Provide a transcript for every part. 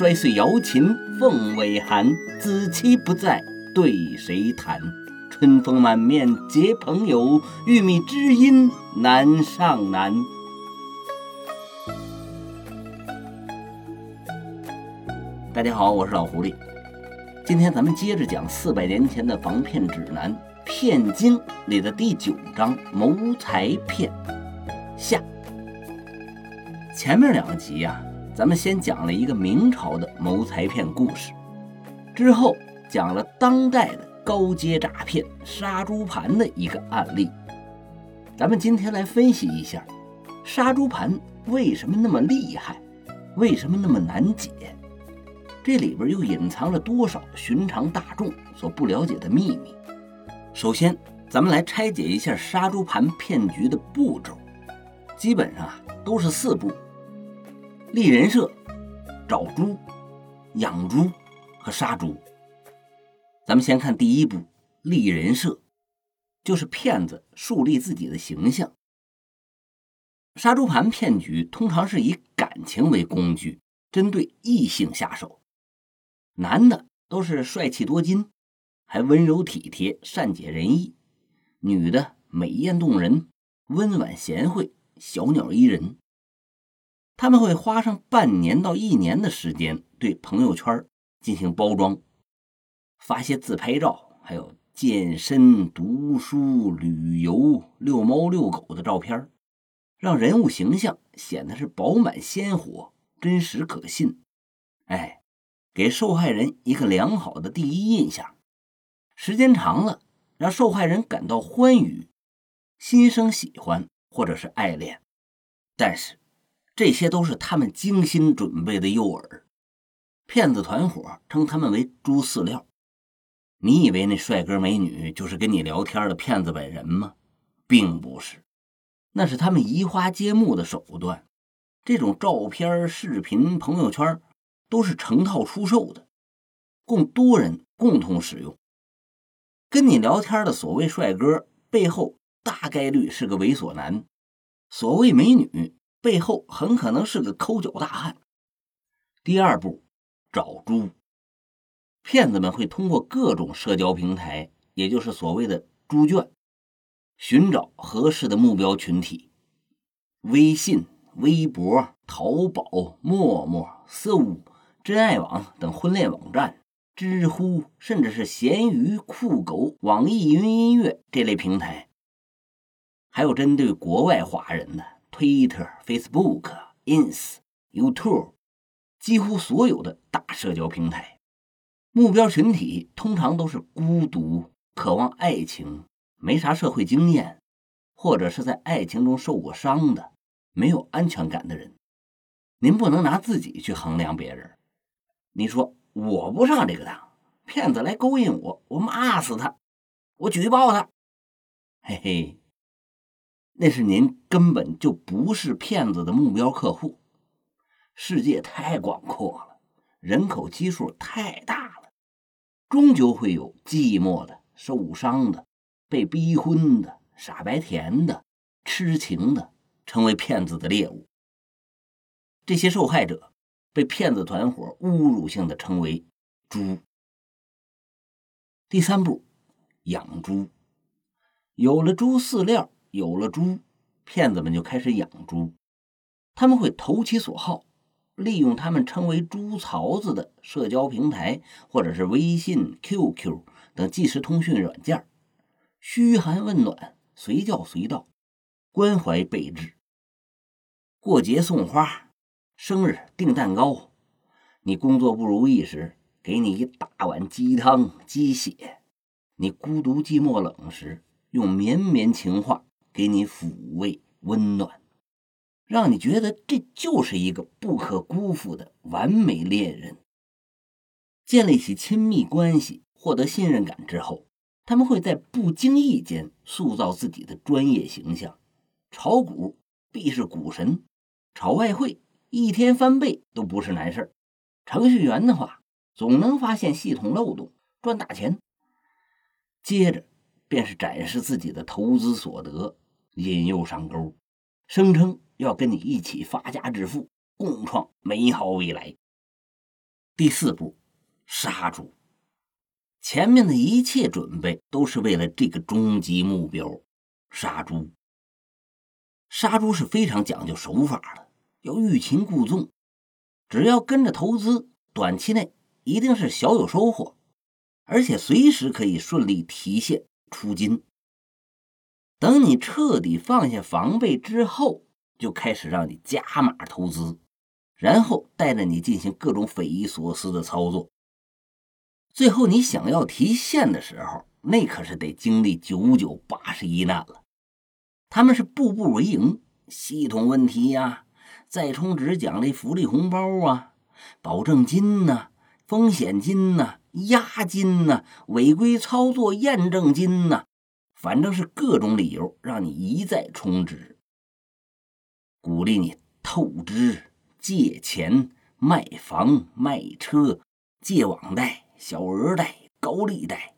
摔碎瑶琴凤尾寒。子期不在，对谁弹？春风满面结朋友，玉米知音难上难。大家好，我是老狐狸。今天咱们接着讲四百年前的防骗指南《骗经》里的第九章“谋财骗”下。前面两集呀，咱们先讲了一个明朝的谋财骗故事，之后讲了当代的高阶诈骗杀猪盘的一个案例。咱们今天来分析一下，杀猪盘为什么那么厉害，为什么那么难解，这里边又隐藏了多少寻常大众所不了解的秘密。首先，咱们来拆解一下杀猪盘骗局的步骤，基本上啊都是四步。立人设、找猪、养猪和杀猪。咱们先看第一步，立人设，就是骗子树立自己的形象。杀猪盘骗局通常是以感情为工具，针对异性下手。男的都是帅气多金，还温柔体贴、善解人意；女的美艳动人、温婉贤惠、小鸟依人。他们会花上半年到一年的时间，对朋友圈进行包装，发些自拍照，还有健身、读书、旅游、遛猫遛狗的照片，让人物形象显得是饱满鲜活、真实可信。哎，给受害人一个良好的第一印象。时间长了，让受害人感到欢愉，心生喜欢或者是爱恋。但是。这些都是他们精心准备的诱饵，骗子团伙称他们为“猪饲料”。你以为那帅哥美女就是跟你聊天的骗子本人吗？并不是，那是他们移花接木的手段。这种照片、视频、朋友圈都是成套出售的，供多人共同使用。跟你聊天的所谓帅哥背后，大概率是个猥琐男；所谓美女。背后很可能是个抠脚大汉。第二步，找猪。骗子们会通过各种社交平台，也就是所谓的猪圈，寻找合适的目标群体。微信、微博、淘宝、陌陌、搜、真爱网等婚恋网站，知乎，甚至是闲鱼、酷狗、网易云音乐这类平台，还有针对国外华人的。Twitter、Facebook、Ins、YouTube，几乎所有的大社交平台，目标群体通常都是孤独、渴望爱情、没啥社会经验，或者是在爱情中受过伤的、没有安全感的人。您不能拿自己去衡量别人。你说我不上这个当，骗子来勾引我，我骂死他，我举报他，嘿嘿。那是您根本就不是骗子的目标客户。世界太广阔了，人口基数太大了，终究会有寂寞的、受伤的、被逼婚的、傻白甜的、痴情的，成为骗子的猎物。这些受害者被骗子团伙侮辱性的称为“猪”。第三步，养猪，有了猪饲料。有了猪，骗子们就开始养猪。他们会投其所好，利用他们称为“猪槽子”的社交平台，或者是微信、QQ 等即时通讯软件，嘘寒问暖，随叫随到，关怀备至。过节送花，生日订蛋糕，你工作不如意时，给你一大碗鸡汤鸡血；你孤独寂寞冷时，用绵绵情话。给你抚慰、温暖，让你觉得这就是一个不可辜负的完美恋人。建立起亲密关系、获得信任感之后，他们会在不经意间塑造自己的专业形象。炒股必是股神，炒外汇一天翻倍都不是难事程序员的话，总能发现系统漏洞，赚大钱。接着便是展示自己的投资所得。引诱上钩，声称要跟你一起发家致富，共创美好未来。第四步，杀猪。前面的一切准备都是为了这个终极目标——杀猪。杀猪是非常讲究手法的，要欲擒故纵。只要跟着投资，短期内一定是小有收获，而且随时可以顺利提现出金。等你彻底放下防备之后，就开始让你加码投资，然后带着你进行各种匪夷所思的操作。最后你想要提现的时候，那可是得经历九九八十一难了。他们是步步为营，系统问题呀，再充值奖励福利红包啊，保证金呐，风险金呐，押金呐，违规操作验证金呐。反正是各种理由让你一再充值，鼓励你透支、借钱、卖房、卖车、借网贷、小额贷、高利贷，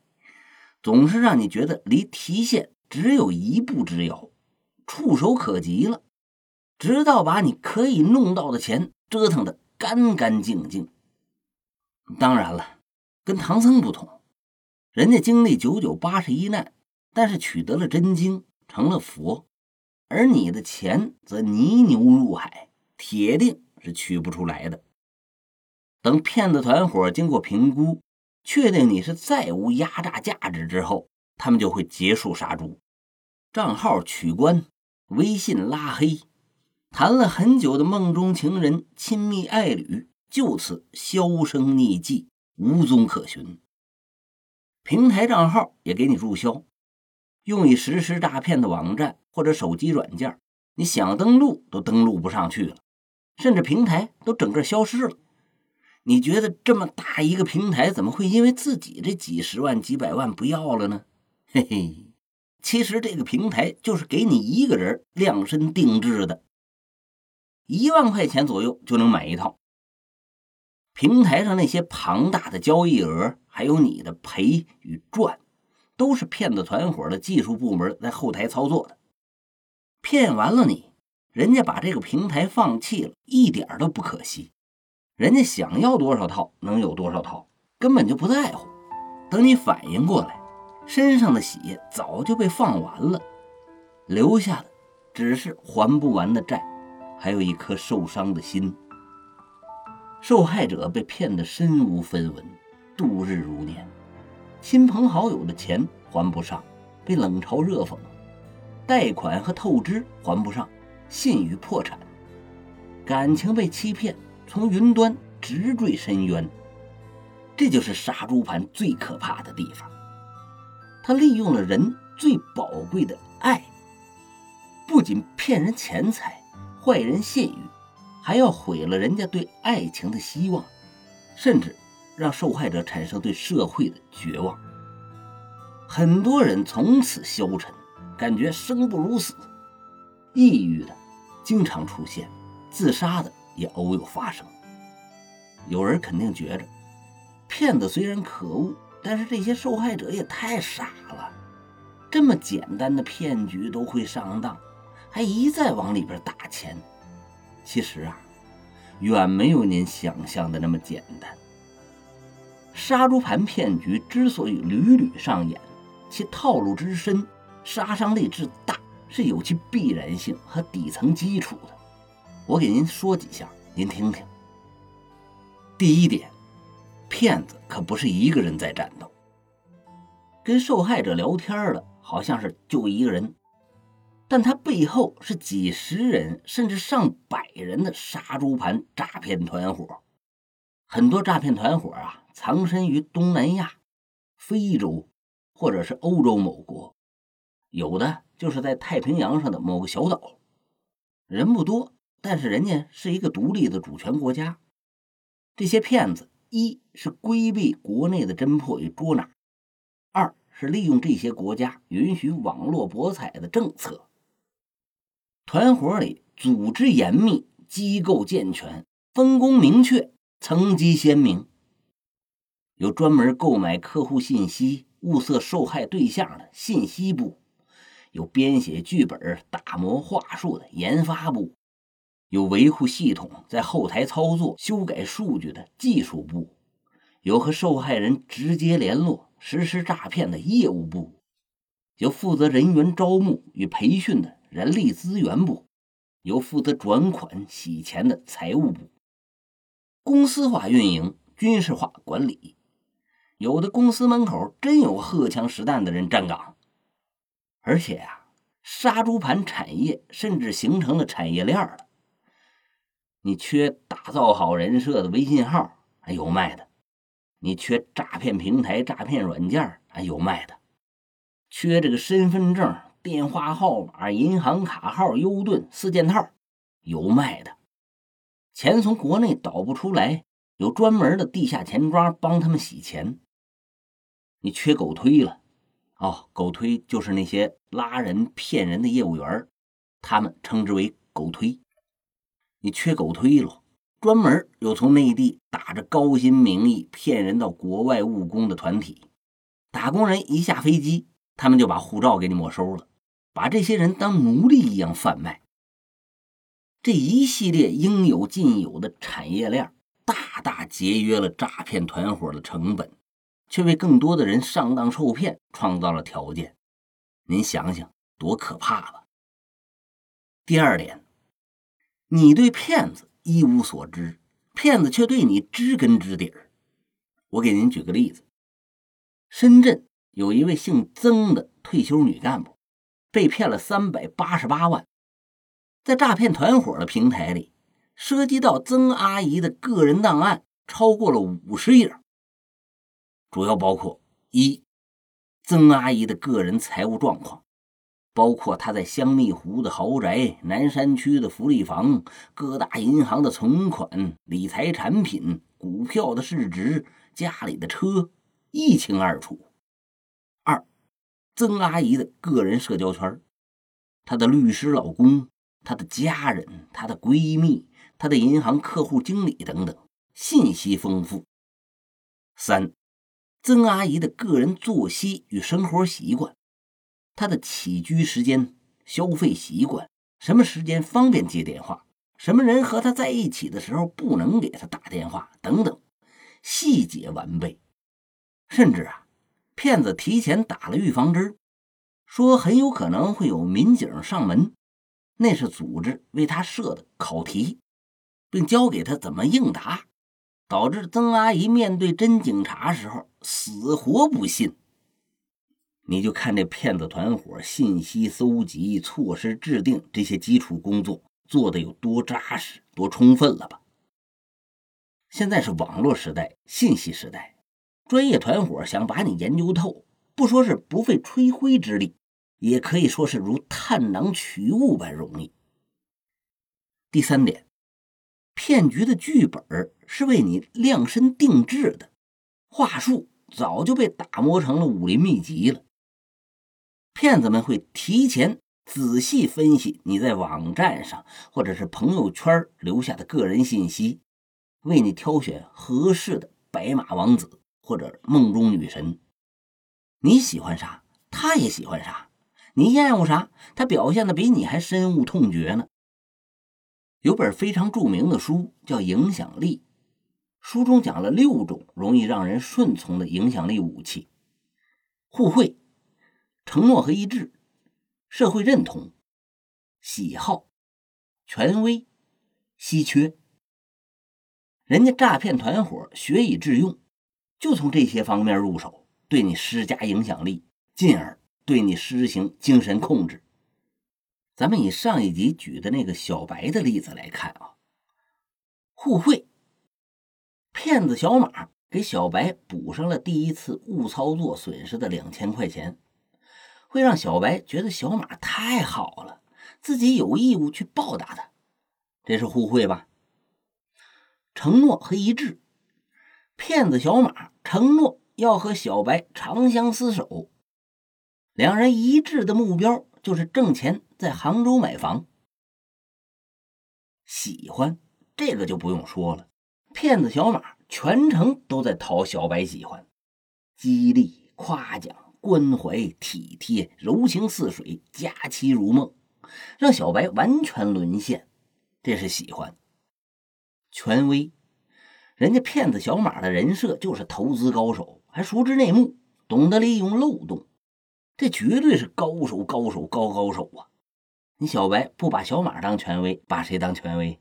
总是让你觉得离提现只有一步之遥，触手可及了，直到把你可以弄到的钱折腾的干干净净。当然了，跟唐僧不同，人家经历九九八十一难。但是取得了真经，成了佛，而你的钱则泥牛入海，铁定是取不出来的。等骗子团伙经过评估，确定你是再无压榨价值之后，他们就会结束杀猪，账号取关，微信拉黑，谈了很久的梦中情人、亲密爱侣就此销声匿迹，无踪可寻。平台账号也给你注销。用以实施诈骗的网站或者手机软件，你想登录都登录不上去了，甚至平台都整个消失了。你觉得这么大一个平台，怎么会因为自己这几十万、几百万不要了呢？嘿嘿，其实这个平台就是给你一个人量身定制的，一万块钱左右就能买一套。平台上那些庞大的交易额，还有你的赔与赚。都是骗子团伙的技术部门在后台操作的，骗完了你，人家把这个平台放弃了，一点都不可惜。人家想要多少套能有多少套，根本就不在乎。等你反应过来，身上的血早就被放完了，留下的只是还不完的债，还有一颗受伤的心。受害者被骗得身无分文，度日如年。亲朋好友的钱还不上，被冷嘲热讽；贷款和透支还不上，信誉破产；感情被欺骗，从云端直坠深渊。这就是杀猪盘最可怕的地方。他利用了人最宝贵的爱，不仅骗人钱财、坏人信誉，还要毁了人家对爱情的希望，甚至。让受害者产生对社会的绝望，很多人从此消沉，感觉生不如死，抑郁的经常出现，自杀的也偶有发生。有人肯定觉着，骗子虽然可恶，但是这些受害者也太傻了，这么简单的骗局都会上当，还一再往里边打钱。其实啊，远没有您想象的那么简单。杀猪盘骗局之所以屡屡上演，其套路之深、杀伤力之大，是有其必然性和底层基础的。我给您说几下，您听听。第一点，骗子可不是一个人在战斗，跟受害者聊天的好像是就一个人，但他背后是几十人甚至上百人的杀猪盘诈骗团伙。很多诈骗团伙啊。藏身于东南亚、非洲，或者是欧洲某国，有的就是在太平洋上的某个小岛，人不多，但是人家是一个独立的主权国家。这些骗子，一是规避国内的侦破与捉拿，二是利用这些国家允许网络博彩的政策。团伙里组织严密，机构健全，分工明确，层级鲜明。有专门购买客户信息、物色受害对象的信息部，有编写剧本、打磨话术的研发部，有维护系统在后台操作、修改数据的技术部，有和受害人直接联络、实施诈骗的业务部，有负责人员招募与培训的人力资源部，有负责转款洗钱的财务部。公司化运营、军事化管理，有的公司门口真有荷枪实弹的人站岗，而且呀，杀猪盘产业甚至形成了产业链了。你缺打造好人设的微信号，还有卖的；你缺诈骗平台、诈骗软件，还有卖的；缺这个身份证、电话号码、银行卡号、优盾四件套，有卖的。钱从国内倒不出来，有专门的地下钱庄帮他们洗钱。你缺狗推了，哦，狗推就是那些拉人骗人的业务员，他们称之为狗推。你缺狗推了，专门有从内地打着高薪名义骗人到国外务工的团体，打工人一下飞机，他们就把护照给你没收了，把这些人当奴隶一样贩卖。这一系列应有尽有的产业链，大大节约了诈骗团伙的成本，却为更多的人上当受骗创造了条件。您想想，多可怕吧！第二点。你对骗子一无所知，骗子却对你知根知底儿。我给您举个例子：深圳有一位姓曾的退休女干部，被骗了三百八十八万。在诈骗团伙的平台里，涉及到曾阿姨的个人档案超过了五十页，主要包括一曾阿姨的个人财务状况。包括她在香蜜湖的豪宅、南山区的福利房、各大银行的存款、理财产品、股票的市值、家里的车，一清二楚。二，曾阿姨的个人社交圈，她的律师老公、她的家人、她的闺蜜、她的银行客户经理等等，信息丰富。三，曾阿姨的个人作息与生活习惯。她的起居时间、消费习惯，什么时间方便接电话，什么人和她在一起的时候不能给她打电话，等等，细节完备。甚至啊，骗子提前打了预防针，说很有可能会有民警上门，那是组织为他设的考题，并教给他怎么应答，导致曾阿姨面对真警察时候死活不信。你就看这骗子团伙信息搜集、措施制定这些基础工作做的有多扎实、多充分了吧？现在是网络时代、信息时代，专业团伙想把你研究透，不说是不费吹灰之力，也可以说是如探囊取物般容易。第三点，骗局的剧本是为你量身定制的，话术早就被打磨成了武林秘籍了。骗子们会提前仔细分析你在网站上或者是朋友圈留下的个人信息，为你挑选合适的白马王子或者梦中女神。你喜欢啥，他也喜欢啥；你厌恶啥，他表现的比你还深恶痛绝呢。有本非常著名的书叫《影响力》，书中讲了六种容易让人顺从的影响力武器：互惠。承诺和一致，社会认同，喜好，权威，稀缺。人家诈骗团伙学以致用，就从这些方面入手，对你施加影响力，进而对你实行精神控制。咱们以上一集举的那个小白的例子来看啊，互惠，骗子小马给小白补上了第一次误操作损失的两千块钱。会让小白觉得小马太好了，自己有义务去报答他，这是互惠吧？承诺和一致，骗子小马承诺要和小白长相厮守，两人一致的目标就是挣钱，在杭州买房。喜欢这个就不用说了，骗子小马全程都在讨小白喜欢，激励夸奖。关怀体贴，柔情似水，佳期如梦，让小白完全沦陷。这是喜欢。权威，人家骗子小马的人设就是投资高手，还熟知内幕，懂得利用漏洞，这绝对是高手，高手，高高手啊！你小白不把小马当权威，把谁当权威？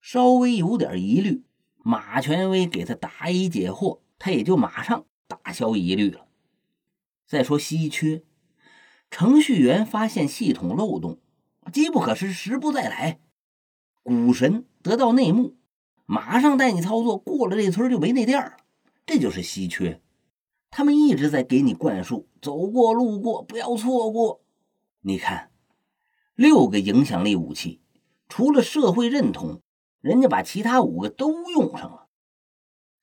稍微有点疑虑，马权威给他答疑解惑，他也就马上打消疑虑了。再说稀缺，程序员发现系统漏洞，机不可失，时不再来。股神得到内幕。马上带你操作，过了这村就没那店了，这就是稀缺。他们一直在给你灌输，走过路过不要错过。你看，六个影响力武器，除了社会认同，人家把其他五个都用上了。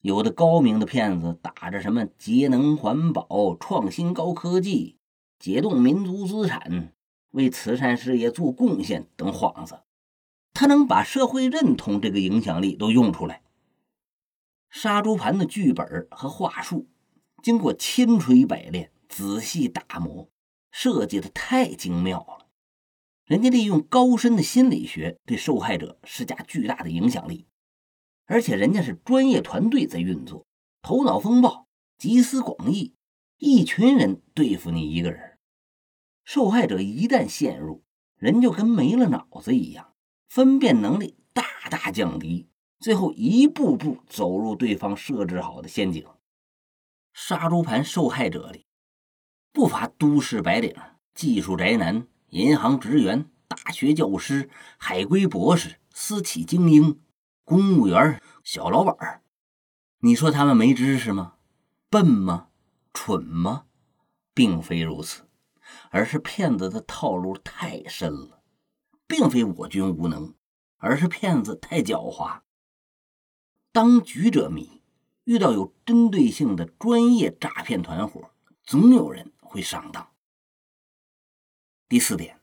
有的高明的骗子打着什么节能环保、创新高科技、解冻民族资产、为慈善事业做贡献等幌子。他能把社会认同这个影响力都用出来。杀猪盘的剧本和话术，经过千锤百炼、仔细打磨，设计的太精妙了。人家利用高深的心理学对受害者施加巨大的影响力，而且人家是专业团队在运作，头脑风暴、集思广益，一群人对付你一个人。受害者一旦陷入，人就跟没了脑子一样。分辨能力大大降低，最后一步步走入对方设置好的陷阱。杀猪盘受害者里，不乏都市白领、技术宅男、银行职员、大学教师、海归博士、私企精英、公务员、小老板你说他们没知识吗？笨吗？蠢吗？并非如此，而是骗子的套路太深了。并非我军无能，而是骗子太狡猾。当局者迷，遇到有针对性的专业诈骗团伙，总有人会上当。第四点，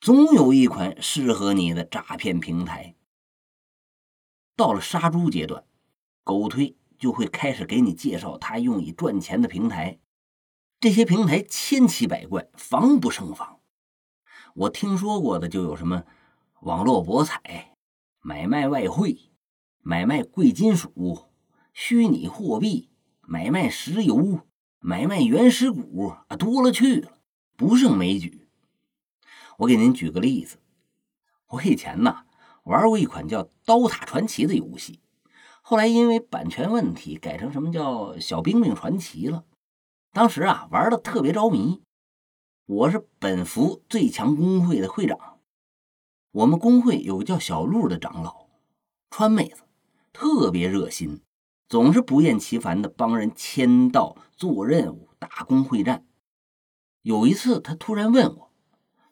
总有一款适合你的诈骗平台。到了杀猪阶段，狗推就会开始给你介绍他用以赚钱的平台。这些平台千奇百怪，防不胜防。我听说过的就有什么网络博彩、买卖外汇、买卖贵金属、虚拟货币、买卖石油、买卖原始股啊，多了去了，不胜枚举。我给您举个例子，我以前呢玩过一款叫《刀塔传奇》的游戏，后来因为版权问题改成什么叫《小兵兵传奇》了。当时啊玩的特别着迷。我是本服最强工会的会长，我们工会有个叫小鹿的长老，川妹子，特别热心，总是不厌其烦的帮人签到、做任务、打工会战。有一次，他突然问我，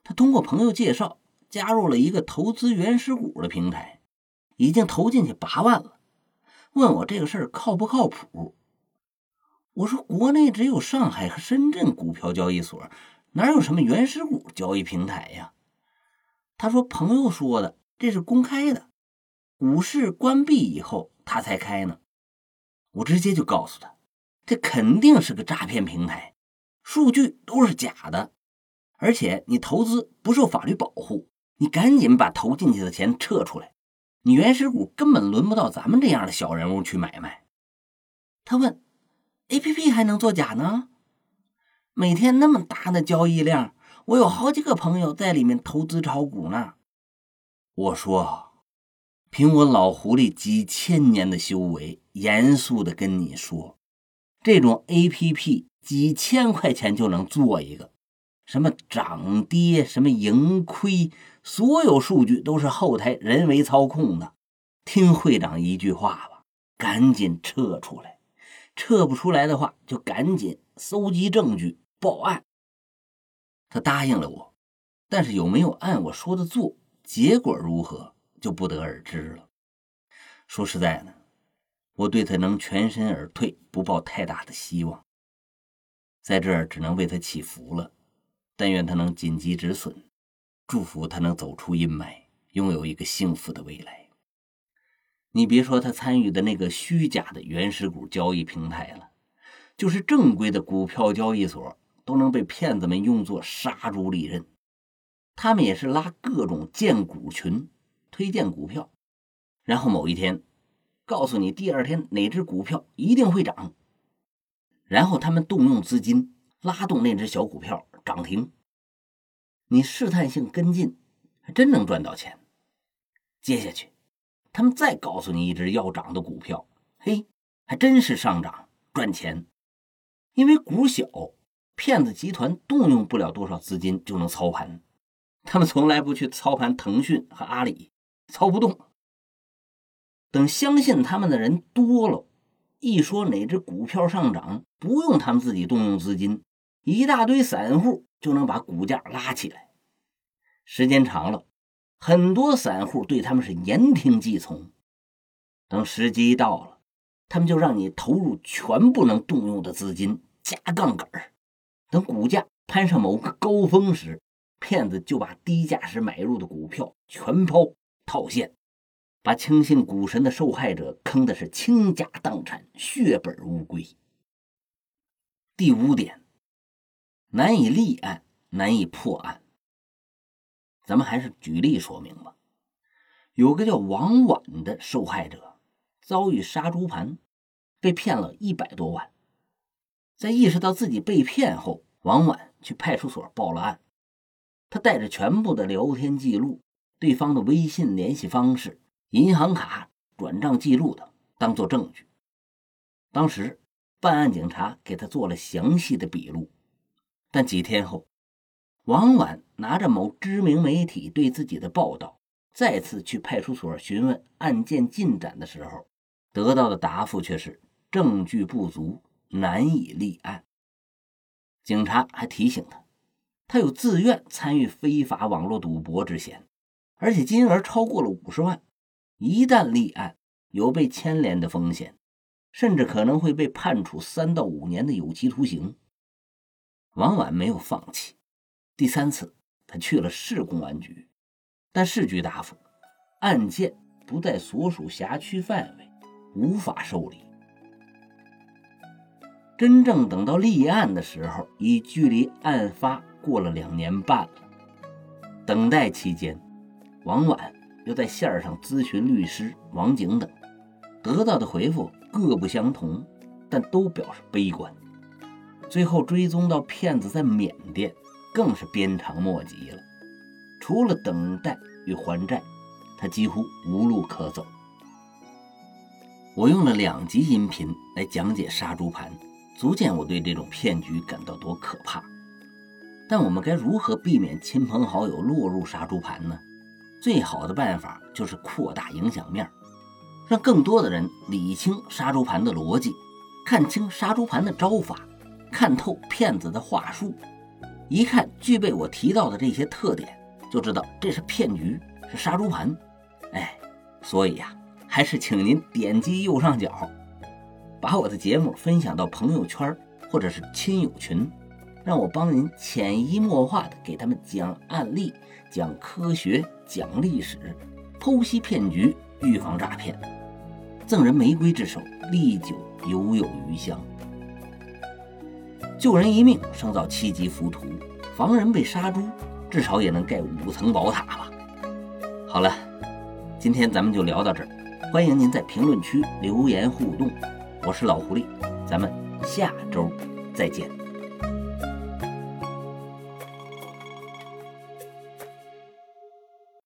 他通过朋友介绍加入了一个投资原始股的平台，已经投进去八万了，问我这个事儿靠不靠谱？我说，国内只有上海和深圳股票交易所。哪有什么原始股交易平台呀？他说朋友说的，这是公开的，股市关闭以后他才开呢。我直接就告诉他，这肯定是个诈骗平台，数据都是假的，而且你投资不受法律保护，你赶紧把投进去的钱撤出来，你原始股根本轮不到咱们这样的小人物去买卖。他问，A P P 还能作假呢？每天那么大的交易量，我有好几个朋友在里面投资炒股呢。我说，凭我老狐狸几千年的修为，严肃的跟你说，这种 A P P 几千块钱就能做一个，什么涨跌，什么盈亏，所有数据都是后台人为操控的。听会长一句话吧，赶紧撤出来，撤不出来的话，就赶紧搜集证据。报案，他答应了我，但是有没有按我说的做，结果如何就不得而知了。说实在的，我对他能全身而退不抱太大的希望，在这儿只能为他祈福了。但愿他能紧急止损，祝福他能走出阴霾，拥有一个幸福的未来。你别说他参与的那个虚假的原始股交易平台了，就是正规的股票交易所。都能被骗子们用作杀猪利刃，他们也是拉各种荐股群，推荐股票，然后某一天告诉你第二天哪只股票一定会涨，然后他们动用资金拉动那只小股票涨停，你试探性跟进，还真能赚到钱。接下去，他们再告诉你一只要涨的股票，嘿，还真是上涨赚钱，因为股小。骗子集团动用不了多少资金就能操盘，他们从来不去操盘腾讯和阿里，操不动。等相信他们的人多了，一说哪只股票上涨，不用他们自己动用资金，一大堆散户就能把股价拉起来。时间长了，很多散户对他们是言听计从。等时机到了，他们就让你投入全部能动用的资金，加杠杆。等股价攀上某个高峰时，骗子就把低价时买入的股票全抛套现，把轻信股神的受害者坑的是倾家荡产、血本无归。第五点，难以立案，难以破案。咱们还是举例说明吧。有个叫王婉的受害者，遭遇杀猪盘，被骗了一百多万。在意识到自己被骗后，王婉去派出所报了案。他带着全部的聊天记录、对方的微信联系方式、银行卡转账记录等，当做证据。当时办案警察给他做了详细的笔录。但几天后，王婉拿着某知名媒体对自己的报道，再次去派出所询问案件进展的时候，得到的答复却是证据不足。难以立案。警察还提醒他，他有自愿参与非法网络赌博之嫌，而且金额超过了五十万。一旦立案，有被牵连的风险，甚至可能会被判处三到五年的有期徒刑。王婉没有放弃，第三次他去了市公安局，但市局答复，案件不在所属辖区范围，无法受理。真正等到立案的时候，已距离案发过了两年半了。等待期间，王婉又在线上咨询律师王景等，得到的回复各不相同，但都表示悲观。最后追踪到骗子在缅甸，更是鞭长莫及了。除了等待与还债，他几乎无路可走。我用了两集音频来讲解杀猪盘。足见我对这种骗局感到多可怕，但我们该如何避免亲朋好友落入杀猪盘呢？最好的办法就是扩大影响面，让更多的人理清杀猪盘的逻辑，看清杀猪盘的招法，看透骗子的话术。一看具备我提到的这些特点，就知道这是骗局，是杀猪盘。哎，所以呀，还是请您点击右上角。把我的节目分享到朋友圈或者是亲友群，让我帮您潜移默化的给他们讲案例、讲科学、讲历史，剖析骗局，预防诈骗。赠人玫瑰之手，历久犹有余香。救人一命，胜造七级浮屠；防人被杀猪，至少也能盖五层宝塔吧。好了，今天咱们就聊到这儿，欢迎您在评论区留言互动。我是老狐狸，咱们下周再见。